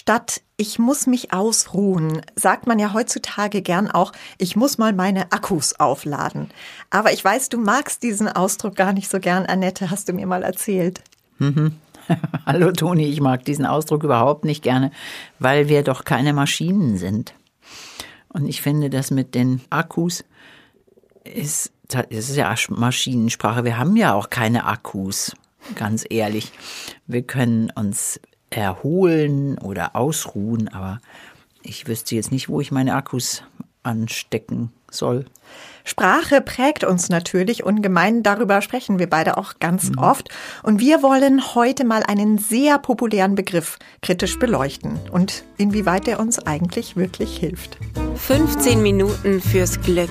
Statt ich muss mich ausruhen, sagt man ja heutzutage gern auch, ich muss mal meine Akkus aufladen. Aber ich weiß, du magst diesen Ausdruck gar nicht so gern, Annette, hast du mir mal erzählt. Mhm. Hallo Toni, ich mag diesen Ausdruck überhaupt nicht gerne, weil wir doch keine Maschinen sind. Und ich finde, das mit den Akkus ist, das ist ja Maschinensprache. Wir haben ja auch keine Akkus, ganz ehrlich. Wir können uns erholen oder ausruhen, aber ich wüsste jetzt nicht, wo ich meine Akkus anstecken soll. Sprache prägt uns natürlich ungemein. Darüber sprechen wir beide auch ganz mhm. oft. Und wir wollen heute mal einen sehr populären Begriff kritisch beleuchten und inwieweit er uns eigentlich wirklich hilft. 15 Minuten fürs Glück.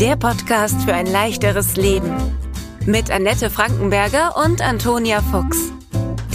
Der Podcast für ein leichteres Leben. Mit Annette Frankenberger und Antonia Fuchs.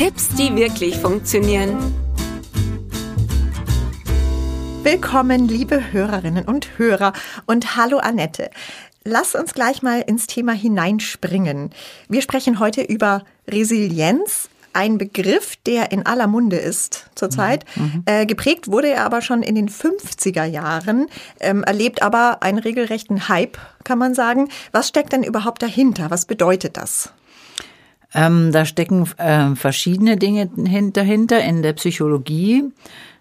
Tipps, die wirklich funktionieren. Willkommen, liebe Hörerinnen und Hörer und hallo Annette. Lass uns gleich mal ins Thema hineinspringen. Wir sprechen heute über Resilienz, ein Begriff, der in aller Munde ist zurzeit. Mhm. mhm. Äh, geprägt wurde er aber schon in den 50er Jahren, ähm, erlebt aber einen regelrechten Hype, kann man sagen. Was steckt denn überhaupt dahinter? Was bedeutet das? Ähm, da stecken äh, verschiedene Dinge dahinter. In der Psychologie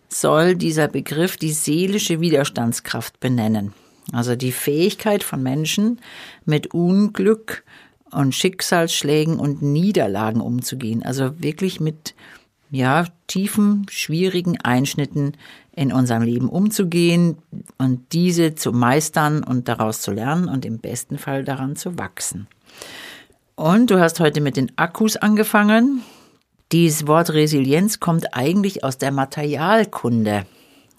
soll dieser Begriff die seelische Widerstandskraft benennen. Also die Fähigkeit von Menschen mit Unglück und Schicksalsschlägen und Niederlagen umzugehen. Also wirklich mit ja, tiefen, schwierigen Einschnitten in unserem Leben umzugehen und diese zu meistern und daraus zu lernen und im besten Fall daran zu wachsen. Und du hast heute mit den Akkus angefangen. Dieses Wort Resilienz kommt eigentlich aus der Materialkunde.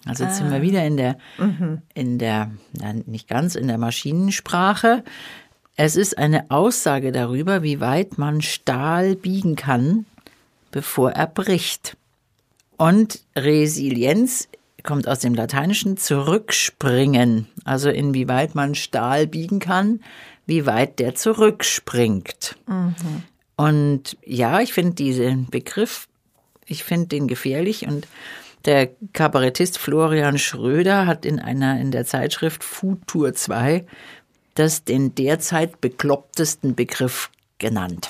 Also jetzt ah. sind wir ah. wieder in der, mhm. in der, na, nicht ganz in der Maschinensprache. Es ist eine Aussage darüber, wie weit man Stahl biegen kann, bevor er bricht. Und Resilienz kommt aus dem Lateinischen zurückspringen, also inwieweit man Stahl biegen kann, wie weit der zurückspringt. Mhm. Und ja, ich finde diesen Begriff, ich finde den gefährlich und der Kabarettist Florian Schröder hat in einer, in der Zeitschrift Futur 2 das den derzeit beklopptesten Begriff genannt.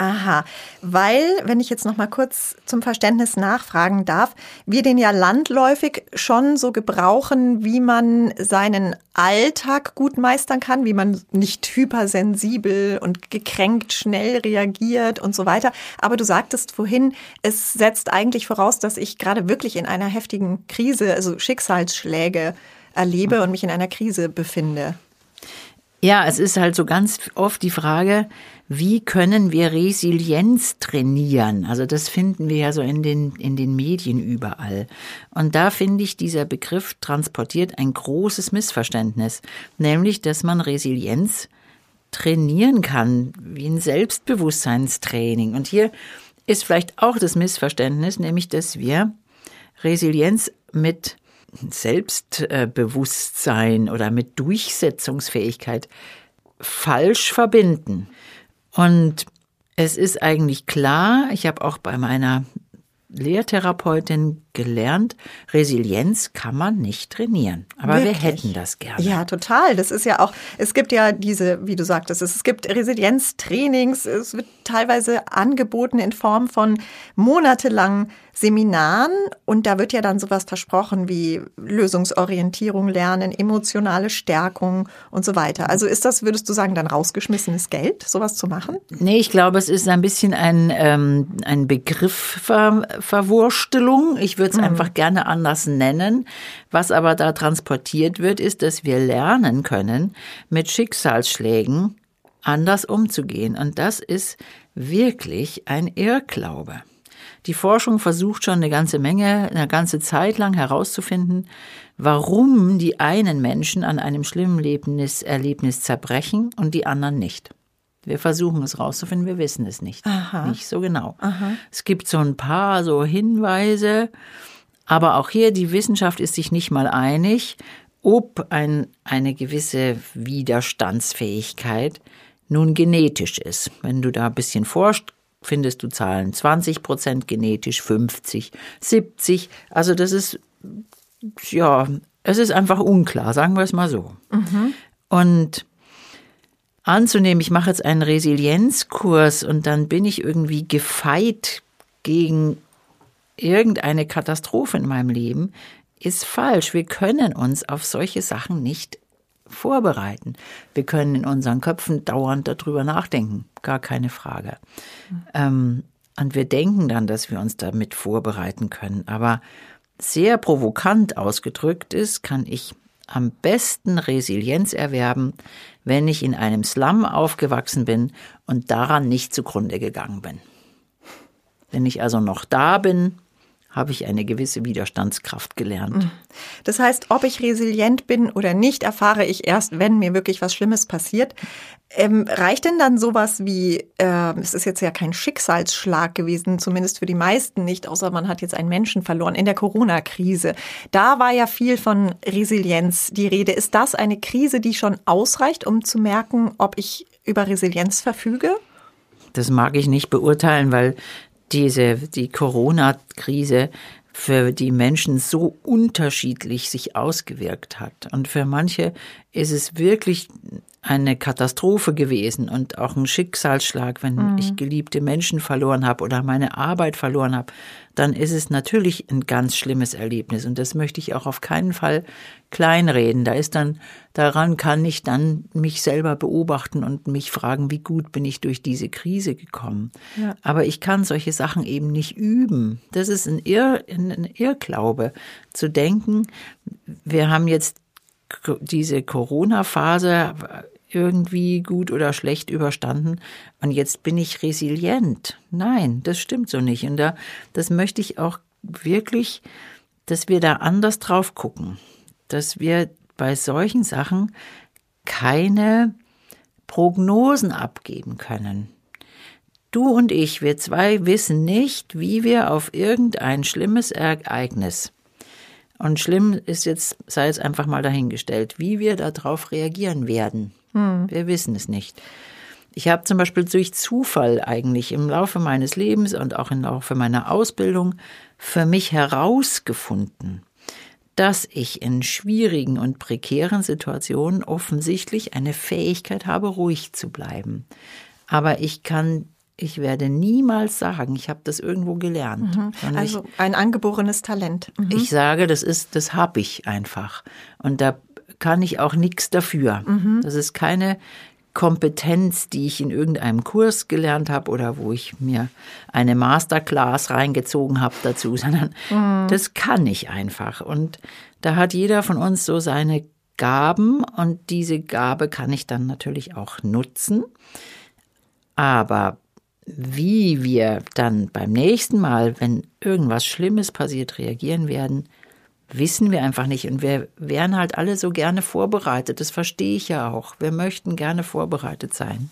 Aha, weil, wenn ich jetzt noch mal kurz zum Verständnis nachfragen darf, wir den ja landläufig schon so gebrauchen, wie man seinen Alltag gut meistern kann, wie man nicht hypersensibel und gekränkt schnell reagiert und so weiter. Aber du sagtest vorhin, es setzt eigentlich voraus, dass ich gerade wirklich in einer heftigen Krise, also Schicksalsschläge erlebe und mich in einer Krise befinde. Ja, es ist halt so ganz oft die Frage, wie können wir Resilienz trainieren? Also das finden wir ja so in den, in den Medien überall. Und da finde ich, dieser Begriff transportiert ein großes Missverständnis, nämlich, dass man Resilienz trainieren kann, wie ein Selbstbewusstseinstraining. Und hier ist vielleicht auch das Missverständnis, nämlich, dass wir Resilienz mit Selbstbewusstsein oder mit Durchsetzungsfähigkeit falsch verbinden. Und es ist eigentlich klar, ich habe auch bei meiner Lehrtherapeutin gelernt, Resilienz kann man nicht trainieren. Aber Wirklich? wir hätten das gerne. Ja, total. Das ist ja auch, es gibt ja diese, wie du sagtest, es gibt Resilienztrainings, es wird teilweise angeboten in Form von monatelangen Seminaren und da wird ja dann sowas versprochen wie Lösungsorientierung lernen, emotionale Stärkung und so weiter. Also ist das, würdest du sagen, dann rausgeschmissenes Geld, sowas zu machen? Nee, ich glaube, es ist ein bisschen ein, ähm, ein Begriffverwurstelung. Ich würde es mhm. einfach gerne anders nennen. Was aber da transportiert wird, ist, dass wir lernen können, mit Schicksalsschlägen anders umzugehen. Und das ist wirklich ein Irrglaube. Die Forschung versucht schon eine ganze Menge, eine ganze Zeit lang herauszufinden, warum die einen Menschen an einem schlimmen Erlebnis, Erlebnis zerbrechen und die anderen nicht. Wir versuchen es rauszufinden, wir wissen es nicht. Aha. Nicht so genau. Aha. Es gibt so ein paar so Hinweise, aber auch hier die Wissenschaft ist sich nicht mal einig, ob ein, eine gewisse Widerstandsfähigkeit nun genetisch ist. Wenn du da ein bisschen forscht, findest du Zahlen 20 Prozent genetisch, 50, 70. Also das ist, ja, es ist einfach unklar, sagen wir es mal so. Mhm. Und anzunehmen, ich mache jetzt einen Resilienzkurs und dann bin ich irgendwie gefeit gegen irgendeine Katastrophe in meinem Leben, ist falsch. Wir können uns auf solche Sachen nicht vorbereiten. Wir können in unseren Köpfen dauernd darüber nachdenken, gar keine Frage. Ähm, und wir denken dann, dass wir uns damit vorbereiten können. Aber sehr provokant ausgedrückt ist, kann ich am besten Resilienz erwerben, wenn ich in einem Slum aufgewachsen bin und daran nicht zugrunde gegangen bin. Wenn ich also noch da bin, habe ich eine gewisse Widerstandskraft gelernt. Mhm. Das heißt, ob ich resilient bin oder nicht, erfahre ich erst, wenn mir wirklich was Schlimmes passiert. Ähm, reicht denn dann sowas wie, äh, es ist jetzt ja kein Schicksalsschlag gewesen, zumindest für die meisten nicht, außer man hat jetzt einen Menschen verloren in der Corona-Krise. Da war ja viel von Resilienz die Rede. Ist das eine Krise, die schon ausreicht, um zu merken, ob ich über Resilienz verfüge? Das mag ich nicht beurteilen, weil diese, die Corona-Krise für die Menschen so unterschiedlich sich ausgewirkt hat. Und für manche ist es wirklich eine Katastrophe gewesen und auch ein Schicksalsschlag, wenn mhm. ich geliebte Menschen verloren habe oder meine Arbeit verloren habe, dann ist es natürlich ein ganz schlimmes Erlebnis und das möchte ich auch auf keinen Fall kleinreden. Da ist dann daran kann ich dann mich selber beobachten und mich fragen, wie gut bin ich durch diese Krise gekommen. Ja. Aber ich kann solche Sachen eben nicht üben. Das ist ein, Irr, ein Irrglaube zu denken, wir haben jetzt diese Corona-Phase irgendwie gut oder schlecht überstanden und jetzt bin ich resilient. Nein, das stimmt so nicht. Und da, das möchte ich auch wirklich, dass wir da anders drauf gucken, dass wir bei solchen Sachen keine Prognosen abgeben können. Du und ich, wir zwei wissen nicht, wie wir auf irgendein schlimmes Ereignis und schlimm ist jetzt, sei es einfach mal dahingestellt, wie wir darauf reagieren werden. Hm. Wir wissen es nicht. Ich habe zum Beispiel durch Zufall eigentlich im Laufe meines Lebens und auch im Laufe meiner Ausbildung für mich herausgefunden, dass ich in schwierigen und prekären Situationen offensichtlich eine Fähigkeit habe, ruhig zu bleiben. Aber ich kann ich werde niemals sagen, ich habe das irgendwo gelernt. Mhm. Also ich, ein angeborenes Talent. Mhm. Ich sage, das ist, das habe ich einfach. Und da kann ich auch nichts dafür. Mhm. Das ist keine Kompetenz, die ich in irgendeinem Kurs gelernt habe oder wo ich mir eine Masterclass reingezogen habe dazu, sondern mhm. das kann ich einfach. Und da hat jeder von uns so seine Gaben und diese Gabe kann ich dann natürlich auch nutzen. Aber wie wir dann beim nächsten Mal, wenn irgendwas Schlimmes passiert, reagieren werden, wissen wir einfach nicht. Und wir wären halt alle so gerne vorbereitet. Das verstehe ich ja auch. Wir möchten gerne vorbereitet sein.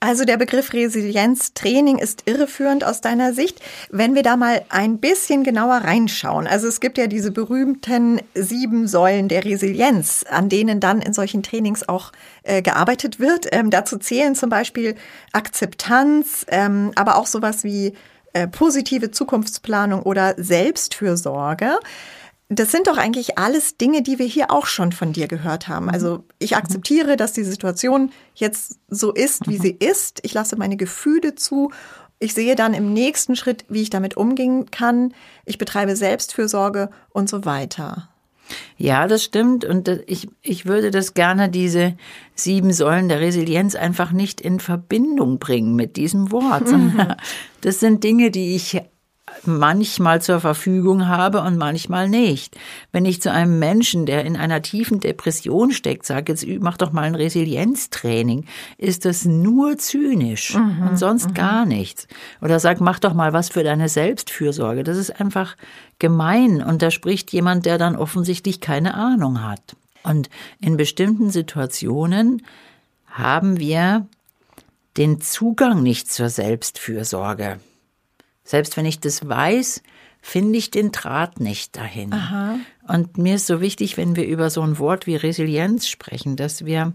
Also der Begriff Resilienztraining ist irreführend aus deiner Sicht. Wenn wir da mal ein bisschen genauer reinschauen. Also es gibt ja diese berühmten sieben Säulen der Resilienz, an denen dann in solchen Trainings auch äh, gearbeitet wird. Ähm, dazu zählen zum Beispiel Akzeptanz, ähm, aber auch sowas wie äh, positive Zukunftsplanung oder Selbstfürsorge. Das sind doch eigentlich alles Dinge, die wir hier auch schon von dir gehört haben. Also ich akzeptiere, dass die Situation jetzt so ist, wie sie ist. Ich lasse meine Gefühle zu. Ich sehe dann im nächsten Schritt, wie ich damit umgehen kann. Ich betreibe Selbstfürsorge und so weiter. Ja, das stimmt. Und ich, ich würde das gerne, diese sieben Säulen der Resilienz, einfach nicht in Verbindung bringen mit diesem Wort. Das sind Dinge, die ich manchmal zur Verfügung habe und manchmal nicht. Wenn ich zu einem Menschen, der in einer tiefen Depression steckt, sage, jetzt mach doch mal ein Resilienztraining, ist das nur zynisch mhm, und sonst mhm. gar nichts. Oder sag, mach doch mal was für deine Selbstfürsorge. Das ist einfach gemein und da spricht jemand, der dann offensichtlich keine Ahnung hat. Und in bestimmten Situationen haben wir den Zugang nicht zur Selbstfürsorge. Selbst wenn ich das weiß, finde ich den Draht nicht dahin. Aha. Und mir ist so wichtig, wenn wir über so ein Wort wie Resilienz sprechen, dass wir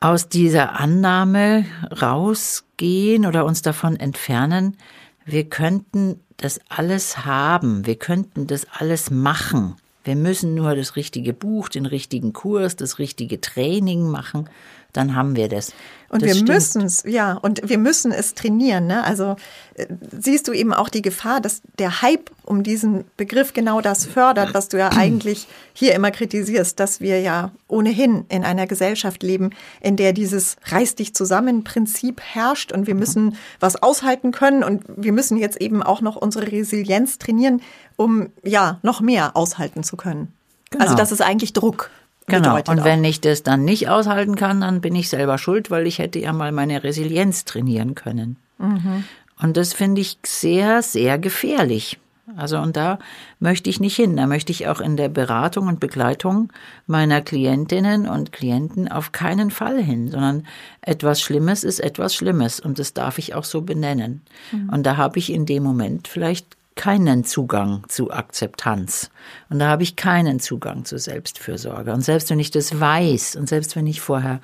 aus dieser Annahme rausgehen oder uns davon entfernen, wir könnten das alles haben, wir könnten das alles machen. Wir müssen nur das richtige Buch, den richtigen Kurs, das richtige Training machen dann haben wir das. Und das wir müssen es, ja, und wir müssen es trainieren. Ne? Also äh, siehst du eben auch die Gefahr, dass der Hype um diesen Begriff genau das fördert, was du ja eigentlich hier immer kritisierst, dass wir ja ohnehin in einer Gesellschaft leben, in der dieses Reiß dich zusammen Prinzip herrscht und wir müssen was aushalten können und wir müssen jetzt eben auch noch unsere Resilienz trainieren, um ja noch mehr aushalten zu können. Genau. Also das ist eigentlich Druck. Genau. Und wenn ich das dann nicht aushalten kann, dann bin ich selber schuld, weil ich hätte ja mal meine Resilienz trainieren können. Mhm. Und das finde ich sehr, sehr gefährlich. Also und da möchte ich nicht hin. Da möchte ich auch in der Beratung und Begleitung meiner Klientinnen und Klienten auf keinen Fall hin, sondern etwas Schlimmes ist etwas Schlimmes und das darf ich auch so benennen. Mhm. Und da habe ich in dem Moment vielleicht keinen Zugang zu Akzeptanz. Und da habe ich keinen Zugang zu Selbstfürsorge. Und selbst wenn ich das weiß und selbst wenn ich vorher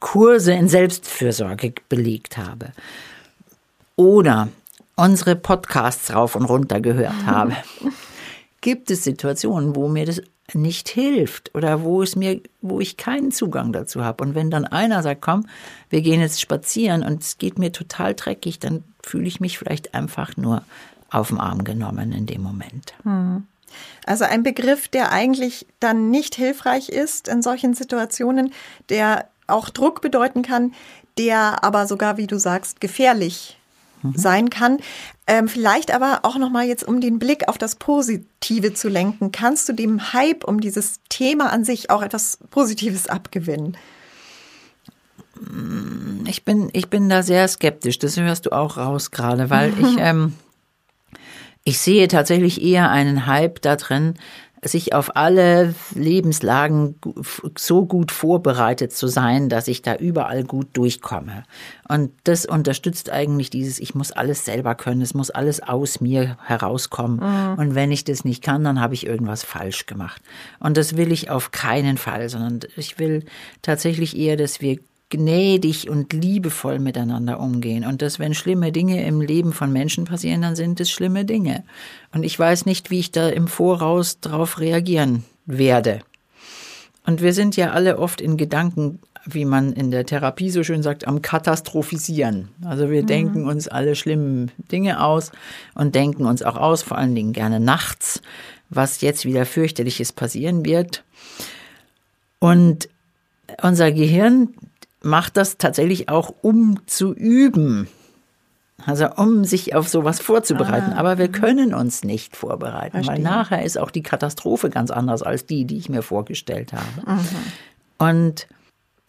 Kurse in Selbstfürsorge belegt habe oder unsere Podcasts rauf und runter gehört habe, gibt es Situationen, wo mir das nicht hilft oder wo es mir, wo ich keinen Zugang dazu habe. Und wenn dann einer sagt, komm, wir gehen jetzt spazieren und es geht mir total dreckig, dann fühle ich mich vielleicht einfach nur auf den Arm genommen in dem Moment. Hm. Also ein Begriff, der eigentlich dann nicht hilfreich ist in solchen Situationen, der auch Druck bedeuten kann, der aber sogar, wie du sagst, gefährlich mhm. sein kann. Ähm, vielleicht aber auch noch mal jetzt, um den Blick auf das Positive zu lenken, kannst du dem Hype um dieses Thema an sich auch etwas Positives abgewinnen? Ich bin, ich bin da sehr skeptisch. Das hörst du auch raus gerade, weil ich ähm, ich sehe tatsächlich eher einen Hype da drin, sich auf alle Lebenslagen so gut vorbereitet zu sein, dass ich da überall gut durchkomme. Und das unterstützt eigentlich dieses, ich muss alles selber können, es muss alles aus mir herauskommen. Mhm. Und wenn ich das nicht kann, dann habe ich irgendwas falsch gemacht. Und das will ich auf keinen Fall, sondern ich will tatsächlich eher, dass wir gnädig und liebevoll miteinander umgehen. Und dass, wenn schlimme Dinge im Leben von Menschen passieren, dann sind es schlimme Dinge. Und ich weiß nicht, wie ich da im Voraus darauf reagieren werde. Und wir sind ja alle oft in Gedanken, wie man in der Therapie so schön sagt, am Katastrophisieren. Also wir mhm. denken uns alle schlimmen Dinge aus und denken uns auch aus, vor allen Dingen gerne nachts, was jetzt wieder fürchterliches passieren wird. Und unser Gehirn macht das tatsächlich auch, um zu üben. Also um sich auf sowas vorzubereiten. Ah, Aber wir können uns nicht vorbereiten, verstehe. weil nachher ist auch die Katastrophe ganz anders als die, die ich mir vorgestellt habe. Mhm. Und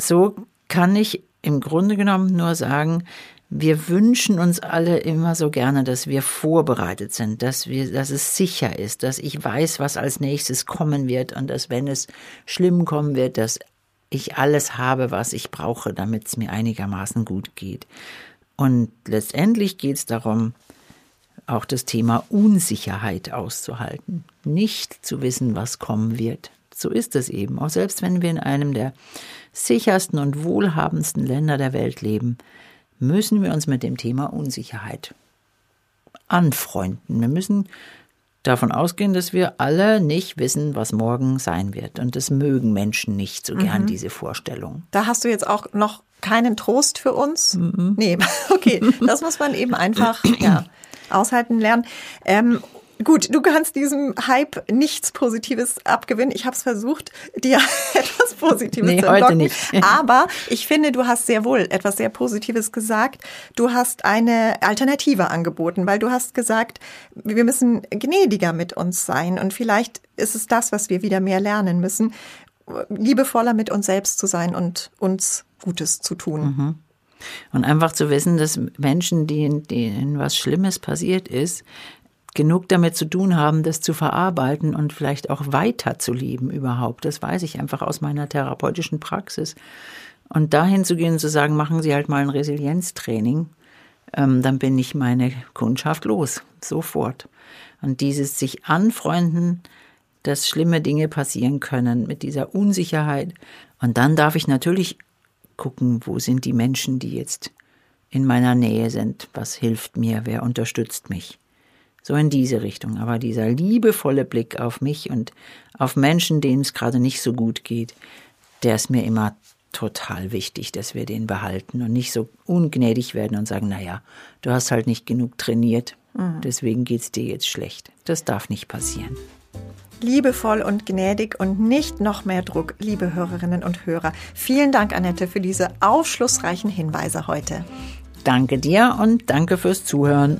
so kann ich im Grunde genommen nur sagen, wir wünschen uns alle immer so gerne, dass wir vorbereitet sind, dass wir, dass es sicher ist, dass ich weiß, was als nächstes kommen wird und dass wenn es schlimm kommen wird, dass ich alles habe, was ich brauche, damit es mir einigermaßen gut geht. Und letztendlich geht es darum, auch das Thema Unsicherheit auszuhalten, nicht zu wissen, was kommen wird. So ist es eben. Auch selbst wenn wir in einem der sichersten und wohlhabendsten Länder der Welt leben, müssen wir uns mit dem Thema Unsicherheit anfreunden. Wir müssen davon ausgehen, dass wir alle nicht wissen, was morgen sein wird. Und das mögen Menschen nicht so gern, mhm. diese Vorstellung. Da hast du jetzt auch noch keinen Trost für uns? Mhm. Nee, okay. Das muss man eben einfach ja, aushalten lernen. Ähm, Gut, du kannst diesem Hype nichts Positives abgewinnen. Ich habe es versucht, dir etwas Positives nee, zu entlocken. Heute nicht. Aber ich finde, du hast sehr wohl etwas sehr Positives gesagt. Du hast eine Alternative angeboten, weil du hast gesagt, wir müssen gnädiger mit uns sein. Und vielleicht ist es das, was wir wieder mehr lernen müssen, liebevoller mit uns selbst zu sein und uns Gutes zu tun. Mhm. Und einfach zu wissen, dass Menschen, denen, denen was Schlimmes passiert ist, genug damit zu tun haben, das zu verarbeiten und vielleicht auch weiterzuleben überhaupt. Das weiß ich einfach aus meiner therapeutischen Praxis. Und dahin zu gehen und zu sagen, machen Sie halt mal ein Resilienztraining, ähm, dann bin ich meine Kundschaft los, sofort. Und dieses sich anfreunden, dass schlimme Dinge passieren können mit dieser Unsicherheit. Und dann darf ich natürlich gucken, wo sind die Menschen, die jetzt in meiner Nähe sind, was hilft mir, wer unterstützt mich. So in diese Richtung. Aber dieser liebevolle Blick auf mich und auf Menschen, denen es gerade nicht so gut geht, der ist mir immer total wichtig, dass wir den behalten und nicht so ungnädig werden und sagen, naja, du hast halt nicht genug trainiert, mhm. deswegen geht's dir jetzt schlecht. Das darf nicht passieren liebevoll und gnädig und nicht noch mehr Druck, liebe Hörerinnen und Hörer. Vielen Dank, Annette, für diese aufschlussreichen Hinweise heute. Danke dir und danke fürs Zuhören.